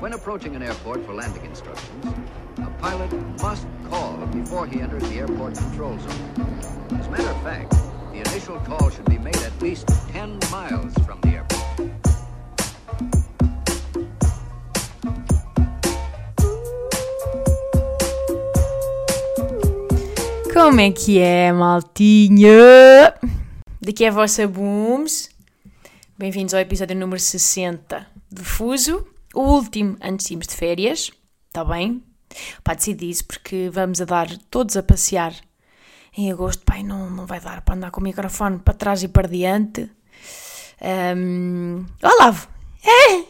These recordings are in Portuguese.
When approaching an airport for landing instructions, a pilot must call before he enters the airport control zone. As a matter of fact, the initial call should be made at least 10 miles from the airport. Como é que é, maltinha? Daqui é a vossa Booms. Bem-vindos ao episódio número 60 de Fuso, O último antes de irmos de férias, está bem? Pá, decidi isso porque vamos a dar todos a passear em agosto. Pai, não, não vai dar para andar com o microfone para trás e para diante. Um, Olavo! É!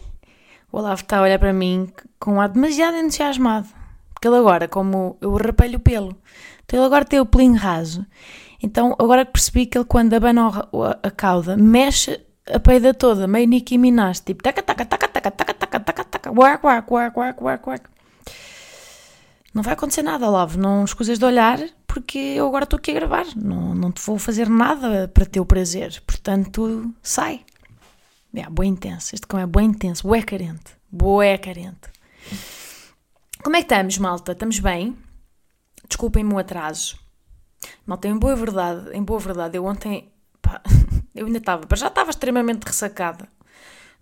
O Olavo está a olhar para mim com ar demasiado entusiasmado. Porque ele agora, como eu rapelho o pelo, então ele agora tem o pelinho raso. Então agora que percebi que ele quando abana a, a cauda, mexe a peida toda, meio Nicki Minaj, tipo taca taca taca taca taca work work work work work work. Não vai acontecer nada, Olavo, não escusas de olhar, porque eu agora estou aqui a gravar, não, não te vou fazer nada para teu prazer, portanto, sai. É, boa intenso, este cão é boa intenso, boa carente, boa carente. Como é que estamos, malta? Estamos bem? Desculpem-me o atraso. Malta, em boa verdade, em boa verdade, eu ontem, pá, eu ainda estava, já estava extremamente ressacada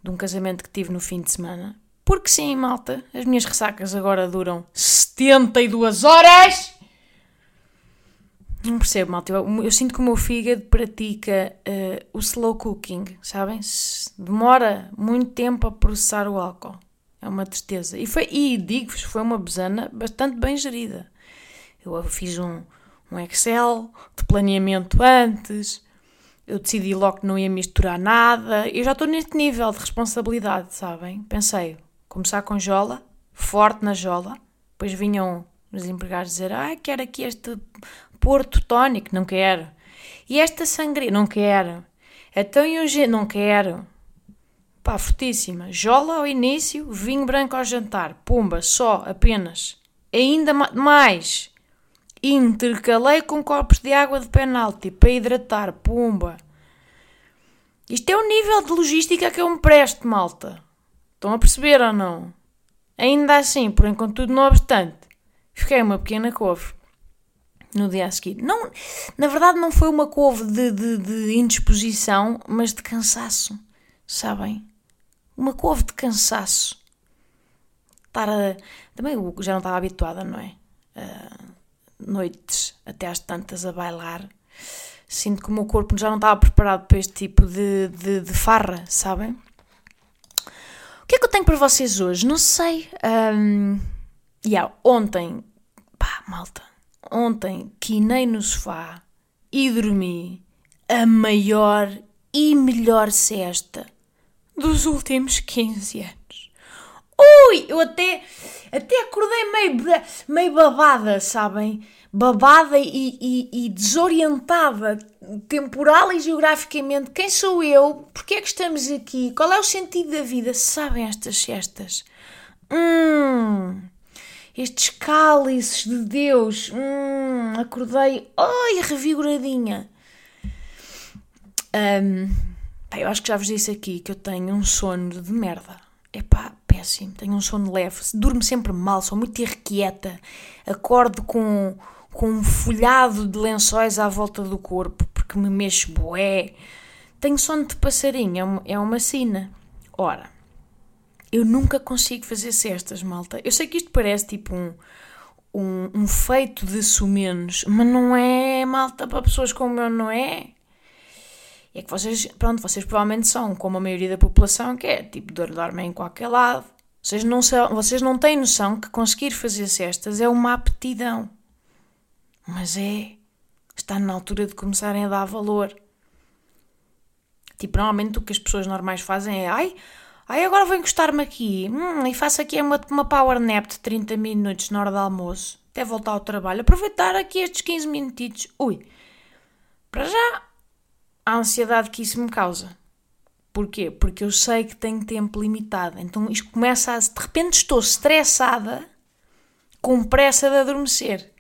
de um casamento que tive no fim de semana. Porque sim, malta, as minhas ressacas agora duram 72 horas! Não percebo, malta. Eu, eu sinto que o meu fígado pratica uh, o slow cooking, sabem? Demora muito tempo a processar o álcool. É uma tristeza. E, foi, e digo-vos, foi uma besana bastante bem gerida. Eu fiz um, um Excel de planeamento antes, eu decidi logo que não ia misturar nada. Eu já estou neste nível de responsabilidade, sabem? Pensei, começar com jola, forte na jola, depois vinham os empregados dizer: Ah, quero aqui este porto tónico, não quero. E esta sangria, não quero. Então e o não quero. Pá, fortíssima. Jola ao início, vinho branco ao jantar. Pumba, só, apenas. Ainda mais. Intercalei com copos de água de penalti para hidratar. Pumba. Isto é o nível de logística que eu me presto, malta. Estão a perceber ou não? Ainda assim, por enquanto tudo não obstante, fiquei uma pequena couve no dia a seguir. Não, na verdade, não foi uma couve de, de, de indisposição, mas de cansaço. Sabem? uma couve de cansaço. Estar a... Também já não estava habituada, não é? Noites até às tantas a bailar. Sinto que o meu corpo já não estava preparado para este tipo de, de, de farra, sabem? É que eu tenho para vocês hoje? Não sei. Um, yeah, ontem, pá, malta, ontem quinei no sofá e dormi a maior e melhor cesta dos últimos 15 anos. Ui, eu até, até acordei meio, meio babada, sabem? Babada e, e, e, desorientada, temporal e geograficamente. Quem sou eu? Porquê é que estamos aqui? Qual é o sentido da vida? Sabem estas cestas? Hum, estes cálices de Deus. Hum, acordei, ai, revigoradinha. Um, eu acho que já vos disse aqui que eu tenho um sono de merda. É pá, péssimo. Tenho um sono leve. Durmo sempre mal, sou muito irrequieta. Acordo com, com um folhado de lençóis à volta do corpo porque me mexo boé. Tenho sono de passarinho, é uma, é uma sina. Ora, eu nunca consigo fazer cestas, malta. Eu sei que isto parece tipo um, um, um feito de sumenos, mas não é, malta, para pessoas como eu, não é? é que vocês, pronto, vocês provavelmente são como a maioria da população, que é tipo, dormem em qualquer lado. Vocês não, são, vocês não têm noção que conseguir fazer cestas é uma aptidão. Mas é. Está na altura de começarem a dar valor. Tipo, normalmente o que as pessoas normais fazem é ai, ai agora vou encostar-me aqui hum, e faço aqui uma, uma power nap de 30 minutos na hora do almoço, até voltar ao trabalho, aproveitar aqui estes 15 minutitos. Ui, para já a ansiedade que isso me causa. Porquê? Porque eu sei que tenho tempo limitado. Então isto começa a. De repente estou estressada com pressa de adormecer.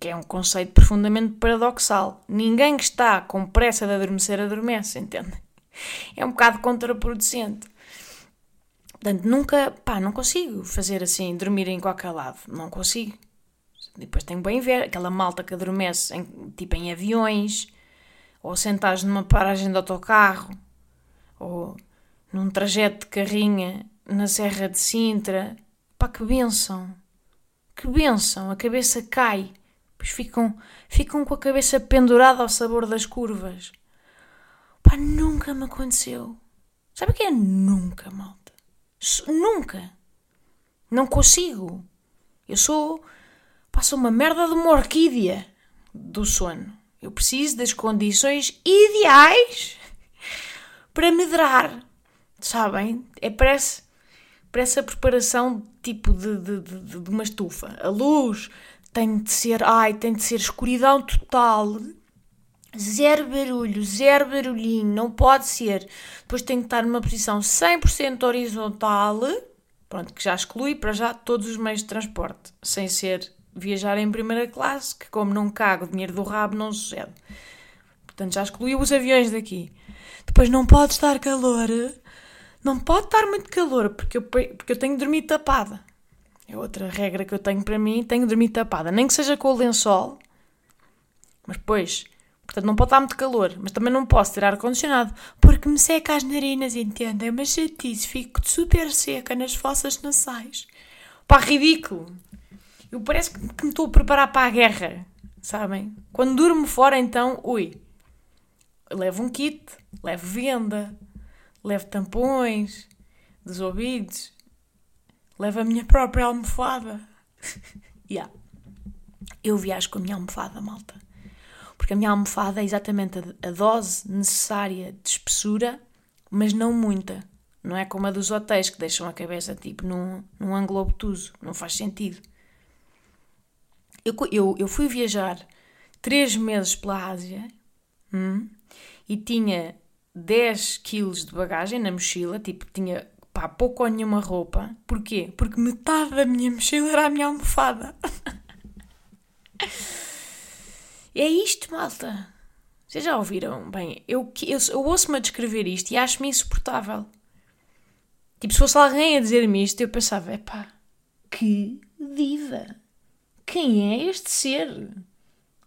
Que é um conceito profundamente paradoxal. Ninguém que está com pressa de adormecer adormece, entende? É um bocado contraproducente. Portanto, nunca, pá, não consigo fazer assim, dormir em qualquer lado. Não consigo. Depois tenho bem ver aquela malta que adormece em, tipo em aviões, ou sentados numa paragem de autocarro, ou num trajeto de carrinha na Serra de Sintra. Pá, que benção! Que benção! A cabeça cai. Pois ficam, ficam com a cabeça pendurada ao sabor das curvas. Pá, nunca me aconteceu. Sabe o que é nunca, malta? Nunca. Não consigo. Eu sou. Passo uma merda de uma orquídea do sono. Eu preciso das condições ideais para medrar. Sabem? É parece, parece a preparação tipo de, de, de, de uma estufa. A luz tem de ser. Ai, tem de ser escuridão total Zero barulho, zero barulhinho, não pode ser. Depois tem que estar numa posição 100% horizontal, pronto, que já exclui para já todos os meios de transporte, sem ser viajar em primeira classe, que como não cago dinheiro do rabo não sucede. Portanto, já excluiu os aviões daqui. Depois não pode estar calor, não pode estar muito calor, porque eu, porque eu tenho de dormir tapada. É outra regra que eu tenho para mim, tenho de dormir tapada. Nem que seja com o lençol, mas depois Portanto, não pode estar muito calor, mas também não posso ter ar-condicionado, porque me seca as narinas, entendem? É uma chatice, fico super seca nas fossas nasais. Pá, ridículo! Eu parece que me estou a preparar para a guerra, sabem? Quando durmo fora, então, ui, levo um kit, levo venda, levo tampões dos ouvidos, levo a minha própria almofada. yeah. Eu viajo com a minha almofada, malta porque a minha almofada é exatamente a, a dose necessária de espessura, mas não muita. Não é como a dos hotéis que deixam a cabeça tipo num, num ângulo obtuso. Não faz sentido. Eu, eu, eu fui viajar três meses pela Ásia hum, e tinha 10 quilos de bagagem na mochila, tipo, tinha pá, pouco ou nenhuma roupa. Porquê? Porque metade da minha mochila era a minha almofada. É isto, malta. Vocês já ouviram? Bem, eu, eu, eu ouço-me a descrever isto e acho-me insuportável. Tipo, se fosse alguém a dizer-me isto, eu pensava, epá, que diva. Quem é este ser?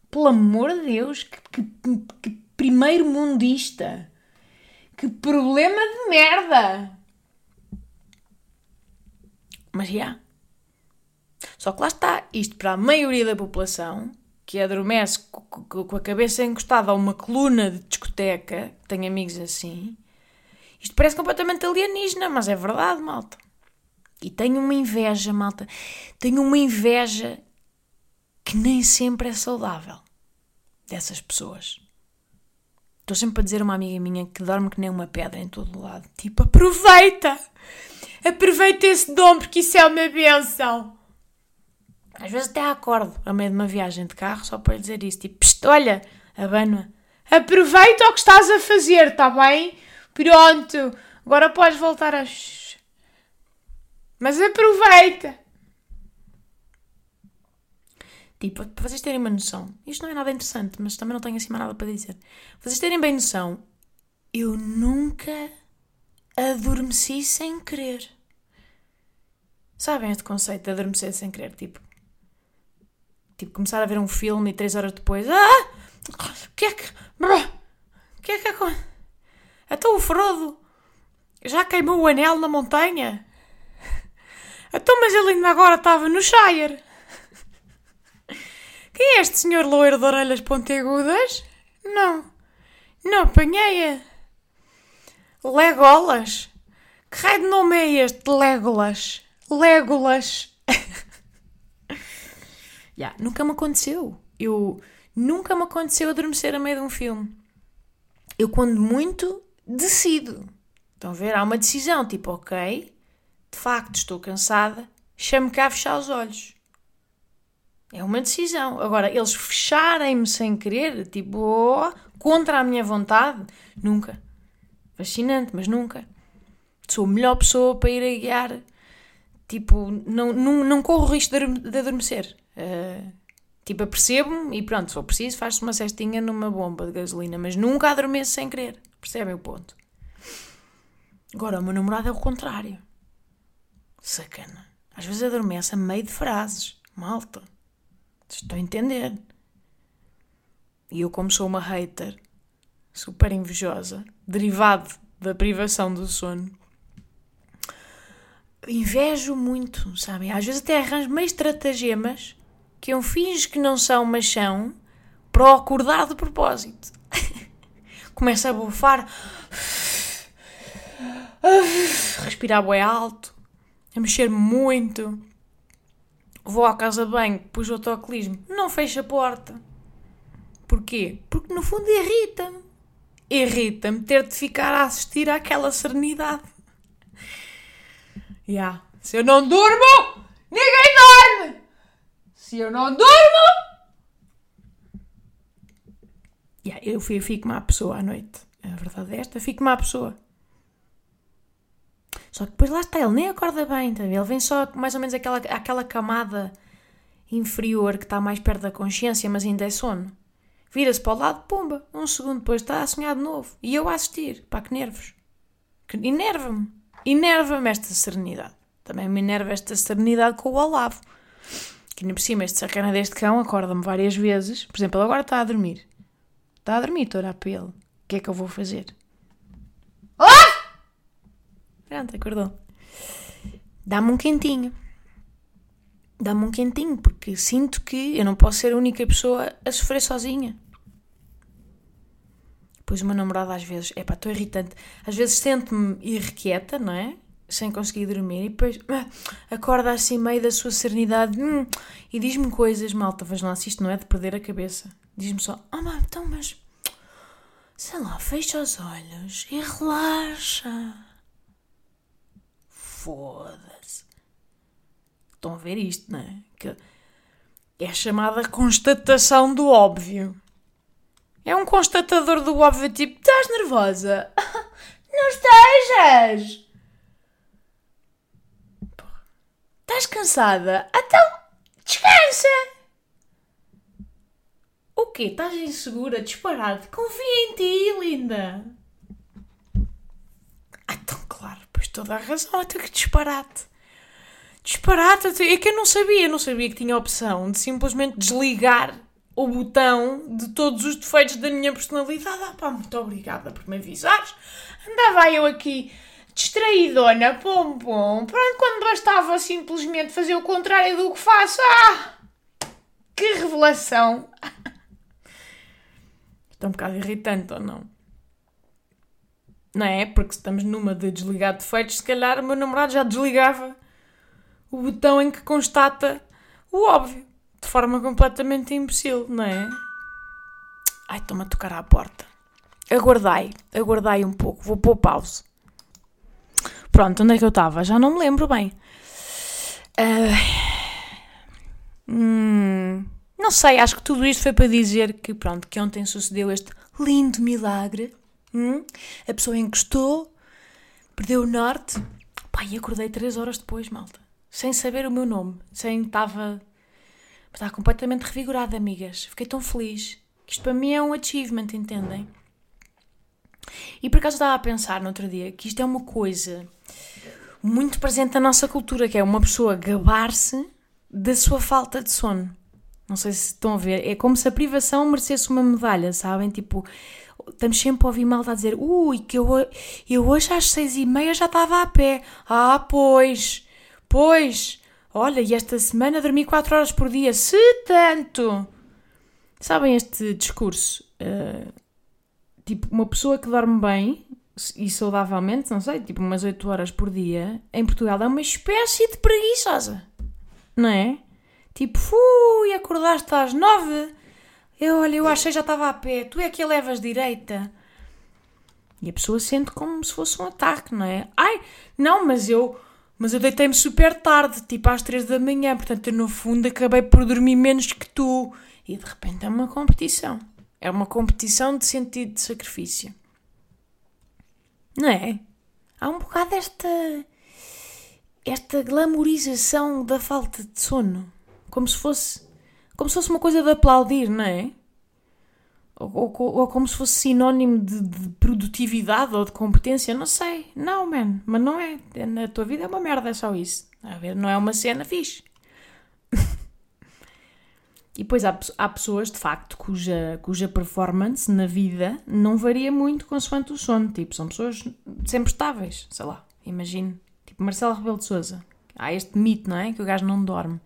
Pelo amor de Deus, que, que, que primeiro mundista. Que problema de merda. Mas já. Yeah. Só que lá está, isto para a maioria da população que adormece com a cabeça encostada a uma coluna de discoteca, tenho amigos assim, isto parece completamente alienígena, mas é verdade, malta. E tenho uma inveja, malta, tenho uma inveja que nem sempre é saudável dessas pessoas. Estou sempre a dizer a uma amiga minha que dorme que nem uma pedra em todo o lado. Tipo, aproveita! Aproveita esse dom porque isso é uma benção! Às vezes até acordo a meio de uma viagem de carro só para lhe dizer isso. Tipo, olha, abano Aproveita o que estás a fazer, está bem? Pronto, agora podes voltar a. Mas aproveita! Tipo, para vocês terem uma noção, isto não é nada interessante, mas também não tenho assim mais nada para dizer. Para vocês terem bem noção, eu nunca adormeci sem querer. Sabem este conceito de adormecer sem querer? Tipo, Tipo, começar a ver um filme e três horas depois. Ah! O que é que. O que é que acontece? Então o Frodo já queimou o anel na montanha? Então, mas ele ainda agora estava no Shire. Quem é este senhor loiro de orelhas pontiagudas? Não. Não apanhei-a. Legolas? Que raio de nome é este? Legolas? Legolas. Yeah, nunca me aconteceu. Eu nunca me aconteceu adormecer a meio de um filme. Eu, quando muito, decido. Estão a ver? Há uma decisão, tipo, ok, de facto estou cansada, chame cá a fechar os olhos. É uma decisão. Agora, eles fecharem-me sem querer, tipo, oh, contra a minha vontade, nunca. Fascinante, mas nunca. Sou a melhor pessoa para ir a guiar. Tipo, não, não, não corro o risco de adormecer. Uh, tipo, apercebo-me e pronto, se for preciso, faz-se uma cestinha numa bomba de gasolina, mas nunca adormeço sem querer. Percebem o ponto? Agora, o meu namorado é o contrário. Sacana. Às vezes adormece a meio de frases. Malta. Estou a entender. E eu, como sou uma hater, super invejosa, derivado da privação do sono, invejo muito, sabem? Às vezes até arranjo meio estratagemas que eu finjo que não são, mas são, para acordar de propósito. Começa a bufar, respirar bem alto, a mexer muito. Vou à casa de banho, pus o autoclismo, não fecha a porta. Porquê? Porque no fundo irrita-me. Irrita-me ter de ficar a assistir àquela serenidade. Yeah. Se eu não durmo, ninguém dorme! Se eu não durmo. Yeah, eu fico má pessoa à noite. A verdade é esta, fico má pessoa. Só que depois lá está, ele nem acorda bem, tá? ele vem só mais ou menos aquela, aquela camada inferior que está mais perto da consciência, mas ainda é sono. Vira-se para o lado, pumba, um segundo depois está a sonhar de novo. E eu a assistir, pá, que nervos. Enerva-me. Enerva-me esta serenidade. Também me enerva esta serenidade com o Olavo. Que nem por cima, este sacana deste cão acorda-me várias vezes. Por exemplo, ele agora está a dormir. Está a dormir, estou a olhar para ele. O que é que eu vou fazer? Pronto, acordou. Dá-me um quentinho. Dá-me um quentinho, porque sinto que eu não posso ser a única pessoa a sofrer sozinha. Pois o meu namorado às vezes, é pá, estou irritante, às vezes sente-me irrequieta, não é? Sem conseguir dormir e depois ah, acorda assim meio da sua serenidade hum, e diz-me coisas, malta, vejam lá se isto não é de perder a cabeça. Diz-me só, ah, oh, então, mas sei lá, fecha os olhos e relaxa. Foda-se. Estão a ver isto, não é? Que é chamada constatação do óbvio. É um constatador do óbvio, tipo, estás nervosa? Não estejas! Estás cansada? Então, descansa! O quê? Estás insegura? Disparado? Confia em ti, linda! Ah, então, claro, pois toda a razão, até que disparate. Disparate, é que eu não sabia, não sabia que tinha a opção de simplesmente desligar o botão de todos os defeitos da minha personalidade. Ah pá, muito obrigada por me avisares. Andava eu aqui distraidona, pom pom. Pronto, quando bastava simplesmente fazer o contrário do que faço. Ah! Que revelação! Está um bocado irritante ou não? Não é? Porque estamos numa de desligar defeitos, se calhar o meu namorado já desligava o botão em que constata o óbvio de forma completamente imbecil, não é? Ai, estou-me a tocar à porta. Aguardai, aguardai um pouco, vou pôr pause. Pronto, onde é que eu estava? Já não me lembro bem. Uh, hum, não sei, acho que tudo isto foi para dizer que, pronto, que ontem sucedeu este lindo milagre. Hum? A pessoa encostou, perdeu o norte. Pai, acordei três horas depois, malta. Sem saber o meu nome. Sem estava Está completamente revigorada, amigas. Fiquei tão feliz. Isto para mim é um achievement, entendem? E por acaso estava a pensar no outro dia que isto é uma coisa muito presente na nossa cultura, que é uma pessoa gabar-se da sua falta de sono. Não sei se estão a ver. É como se a privação merecesse uma medalha, sabem? Tipo, estamos sempre a ouvir mal a dizer ui, que eu, eu hoje às seis e meia já estava a pé. Ah, pois, pois, Olha, e esta semana dormi 4 horas por dia, se tanto! Sabem este discurso? Uh, tipo, uma pessoa que dorme bem e saudavelmente, não sei, tipo umas 8 horas por dia, em Portugal é uma espécie de preguiçosa. Não é? Tipo, fui, acordaste às 9. Eu, olha, eu achei já estava a pé, tu é que a levas direita. E a pessoa sente como se fosse um ataque, não é? Ai, não, mas eu mas eu deitei-me super tarde, tipo às três da manhã, portanto eu no fundo acabei por dormir menos que tu. E de repente é uma competição. É uma competição de sentido de sacrifício. Não é? Há um bocado esta. esta glamorização da falta de sono. Como se fosse. Como se fosse uma coisa de aplaudir, não é? Ou, ou, ou, como se fosse sinónimo de, de, produtividade ou de competência, não sei. Não, man, mas não é. Na tua vida é uma merda, é só isso. A ver, não é uma cena fixe. e depois há, há pessoas, de facto, cuja, cuja performance na vida não varia muito consoante o sono. Tipo, são pessoas sempre estáveis, sei lá, imagino. Tipo, Marcelo Rebelo de Souza. Há este mito, não é? Que o gajo não dorme.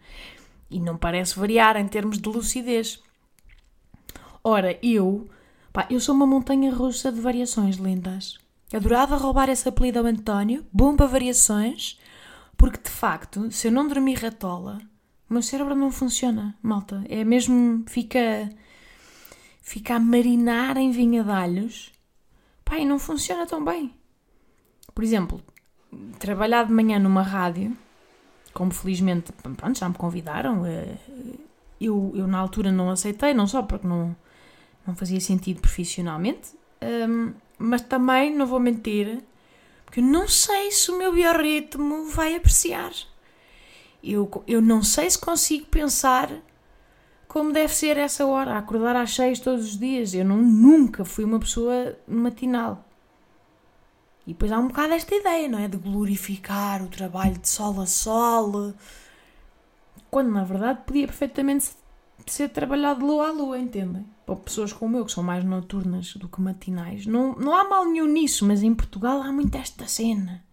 E não parece variar em termos de lucidez. Ora, eu, pá, eu sou uma montanha russa de variações lindas. Adorava roubar esse apelido ao António, bom para variações, porque de facto, se eu não dormir ratola, o meu cérebro não funciona, malta. É mesmo. fica. fica a marinar em vinha de alhos. Pá, e não funciona tão bem. Por exemplo, trabalhar de manhã numa rádio, como felizmente, pronto, já me convidaram, eh, eu, eu na altura não aceitei, não só porque não, não fazia sentido profissionalmente, ehm, mas também, não vou mentir, porque eu não sei se o meu biorritmo vai apreciar. Eu, eu não sei se consigo pensar como deve ser essa hora, acordar às seis todos os dias. Eu não, nunca fui uma pessoa matinal. E depois há um bocado esta ideia, não é? De glorificar o trabalho de sol a sol, quando na verdade podia perfeitamente ser trabalhado de lua a lua, entendem? Para pessoas como eu, que são mais noturnas do que matinais. Não, não há mal nenhum nisso, mas em Portugal há muito esta cena.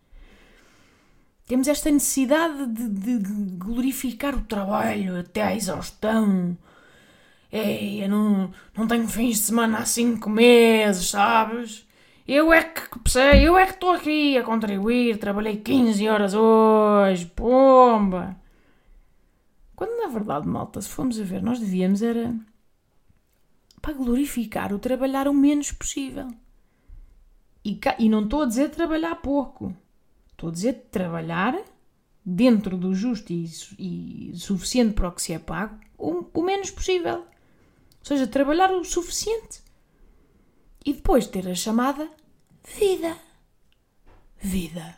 Temos esta necessidade de, de, glorificar o trabalho até à exaustão. Ei, eu não, não tenho fins de semana há cinco meses, sabes? Eu é que sei, eu é que estou aqui a contribuir, trabalhei 15 horas hoje, pomba! Quando na verdade, malta, se formos a ver, nós devíamos era para glorificar o trabalhar o menos possível. E, e não estou a dizer trabalhar pouco. Estou a dizer trabalhar dentro do justo e, e suficiente para o que se é pago o, o menos possível. Ou seja, trabalhar o suficiente. E depois ter a chamada vida. Vida.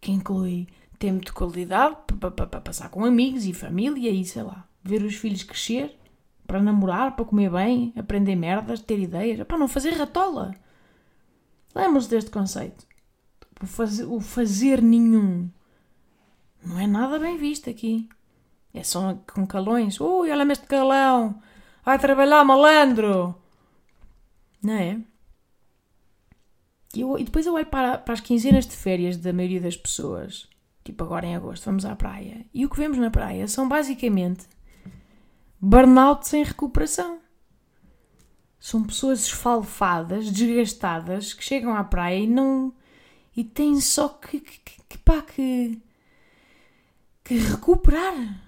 Que inclui tempo de qualidade para passar com amigos e família e sei lá, ver os filhos crescer, para namorar, para comer bem, aprender merdas, ter ideias, para não fazer ratola. Lembram-se deste conceito? O o fazer nenhum não é nada bem visto aqui. É só com calões. Ui, olha-me este calão. Vai trabalhar, malandro. Não é? E, eu, e depois eu olho para, para as quinzenas de férias da maioria das pessoas tipo agora em agosto, vamos à praia. E o que vemos na praia são basicamente burnout sem recuperação. São pessoas esfalfadas, desgastadas, que chegam à praia e não. e têm só que. que, que pá, que. que recuperar.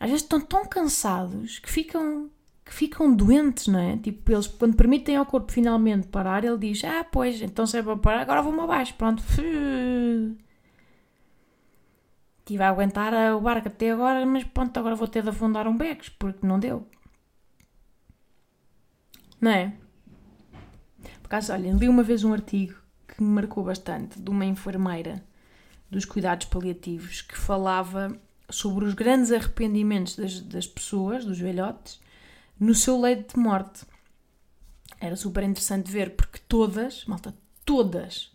Às vezes estão tão cansados que ficam. Que ficam doentes, não é? Tipo, eles, quando permitem ao corpo finalmente parar, ele diz: Ah, pois, então se é para parar, agora vou-me abaixo. Pronto estive a aguentar o barco até agora, mas pronto, agora vou ter de afundar um becos, porque não deu. Não é? Por acaso, olhem, li uma vez um artigo que me marcou bastante, de uma enfermeira dos cuidados paliativos, que falava sobre os grandes arrependimentos das, das pessoas, dos velhotes, no seu leito de morte. Era super interessante ver, porque todas, malta, todas,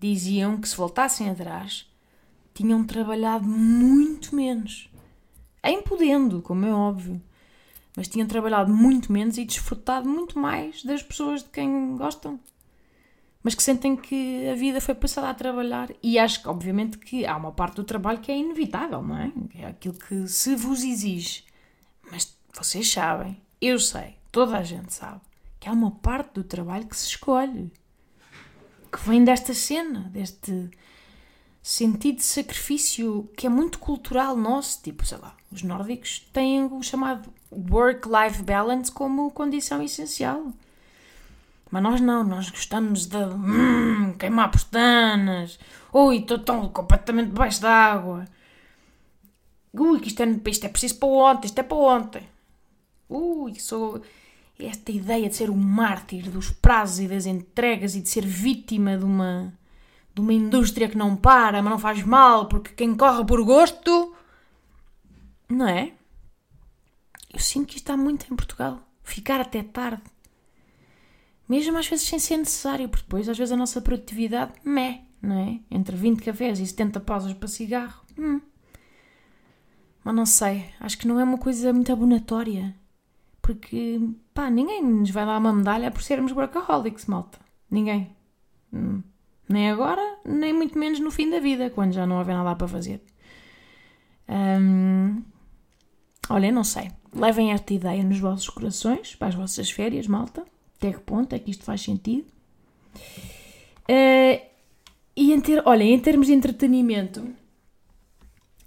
diziam que se voltassem atrás tinham trabalhado muito menos. Em podendo, como é óbvio. Mas tinham trabalhado muito menos e desfrutado muito mais das pessoas de quem gostam. Mas que sentem que a vida foi passada a trabalhar. E acho que, obviamente, que há uma parte do trabalho que é inevitável, não é? É aquilo que se vos exige. Mas vocês sabem, eu sei, toda a gente sabe, que há uma parte do trabalho que se escolhe. Que vem desta cena, deste sentido de sacrifício que é muito cultural nosso, tipo, sei lá, os nórdicos têm o chamado work-life balance como condição essencial. Mas nós não, nós gostamos de hum, queimar pestanas. Ui, estou tão completamente debaixo d'água. Ui, que isto é, isto é preciso para ontem, isto é para ontem. Ui, sou esta ideia de ser um mártir dos prazos e das entregas e de ser vítima de uma de uma indústria que não para, mas não faz mal, porque quem corre por gosto. Não é? Eu sinto que isto está muito em Portugal. Ficar até tarde. Mesmo às vezes sem ser necessário, porque depois às vezes a nossa produtividade, meh. não é? Entre 20 cafés e 70 pausas para cigarro. Hum. Mas não sei, acho que não é uma coisa muito abonatória. Porque, pá, ninguém nos vai dar uma medalha por sermos workaholics, malta. Ninguém. Hum. Nem agora, nem muito menos no fim da vida, quando já não houver nada para fazer. Hum, olha, não sei. Levem esta ideia nos vossos corações, para as vossas férias, malta. Até que ponto é que isto faz sentido? Uh, e em ter, olha, em termos de entretenimento,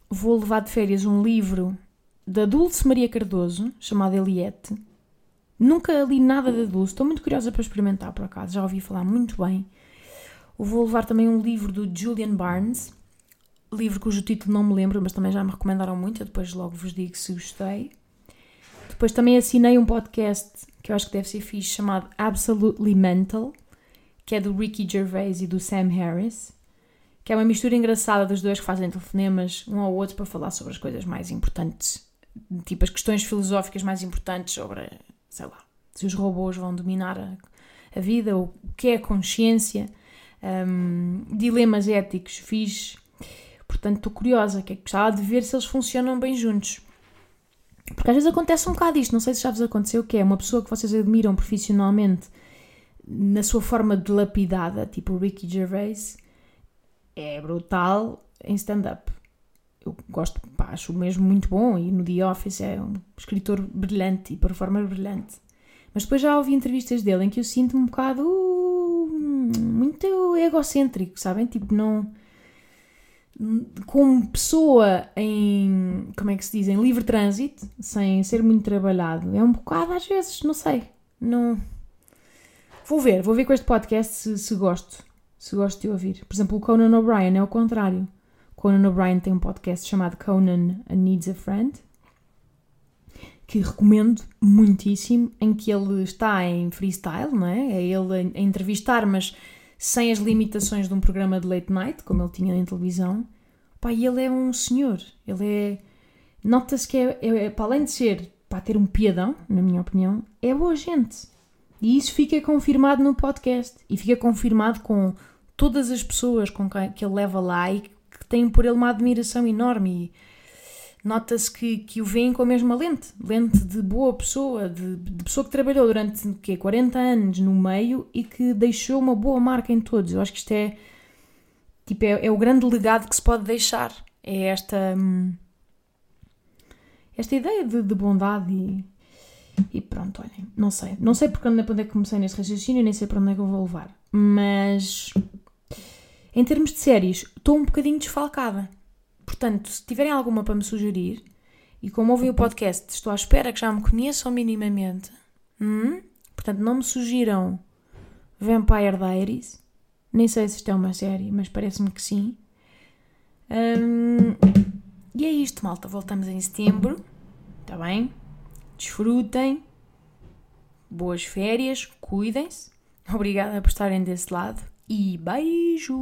vou levar de férias um livro da Dulce Maria Cardoso, chamado Eliette. Nunca li nada da Dulce, estou muito curiosa para experimentar por acaso, já ouvi falar muito bem. Vou levar também um livro do Julian Barnes, livro cujo título não me lembro, mas também já me recomendaram muito, eu depois logo vos digo se gostei. Depois também assinei um podcast que eu acho que deve ser fixe, chamado Absolutely Mental, que é do Ricky Gervais e do Sam Harris, que é uma mistura engraçada dos dois que fazem telefonemas um ao outro para falar sobre as coisas mais importantes, tipo as questões filosóficas mais importantes sobre, sei lá, se os robôs vão dominar a, a vida, o que é a consciência, um, dilemas éticos, fixe. Portanto, estou curiosa, que é gostava de ver se eles funcionam bem juntos. Porque às vezes acontece um bocado isto, não sei se já vos aconteceu, que é uma pessoa que vocês admiram profissionalmente na sua forma dilapidada, tipo Ricky Gervais, é brutal em stand-up. Eu gosto, pá, acho mesmo muito bom e no The Office é um escritor brilhante e performer brilhante. Mas depois já ouvi entrevistas dele em que eu sinto um bocado uh, muito egocêntrico, sabem? Tipo, não como pessoa em, como é que se diz, em livre trânsito, sem ser muito trabalhado, é um bocado às vezes, não sei, não... Vou ver, vou ver com este podcast se, se gosto, se gosto de ouvir. Por exemplo, o Conan O'Brien é o contrário. Conan O'Brien tem um podcast chamado Conan Needs a Friend, que recomendo muitíssimo, em que ele está em freestyle, não é? É ele a entrevistar, mas sem as limitações de um programa de late night, como ele tinha na televisão. Pá, e ele é um senhor. Ele é. Nota-se que é, é, é, para além de ser, para ter um piadão, na minha opinião, é boa gente. E isso fica confirmado no podcast. E fica confirmado com todas as pessoas com quem, que ele leva e que têm por ele uma admiração enorme. E, nota-se que, que o veem com a mesma lente, lente de boa pessoa, de, de pessoa que trabalhou durante quê, 40 anos no meio e que deixou uma boa marca em todos. Eu acho que isto é, tipo, é, é o grande legado que se pode deixar. É esta, hum, esta ideia de, de bondade e, e pronto, olhem, não sei. Não sei porque onde é que comecei nesse raciocínio, nem sei para onde é que eu vou levar. Mas em termos de séries, estou um bocadinho desfalcada. Portanto, se tiverem alguma para me sugerir, e como ouvem o podcast, estou à espera que já me conheçam minimamente, hum? portanto, não me sugiram Vampire Diaries. Nem sei se isto é uma série, mas parece-me que sim. Hum, e é isto, malta. Voltamos em setembro. Está bem? Desfrutem. Boas férias. Cuidem-se. Obrigada por estarem desse lado. E beijos!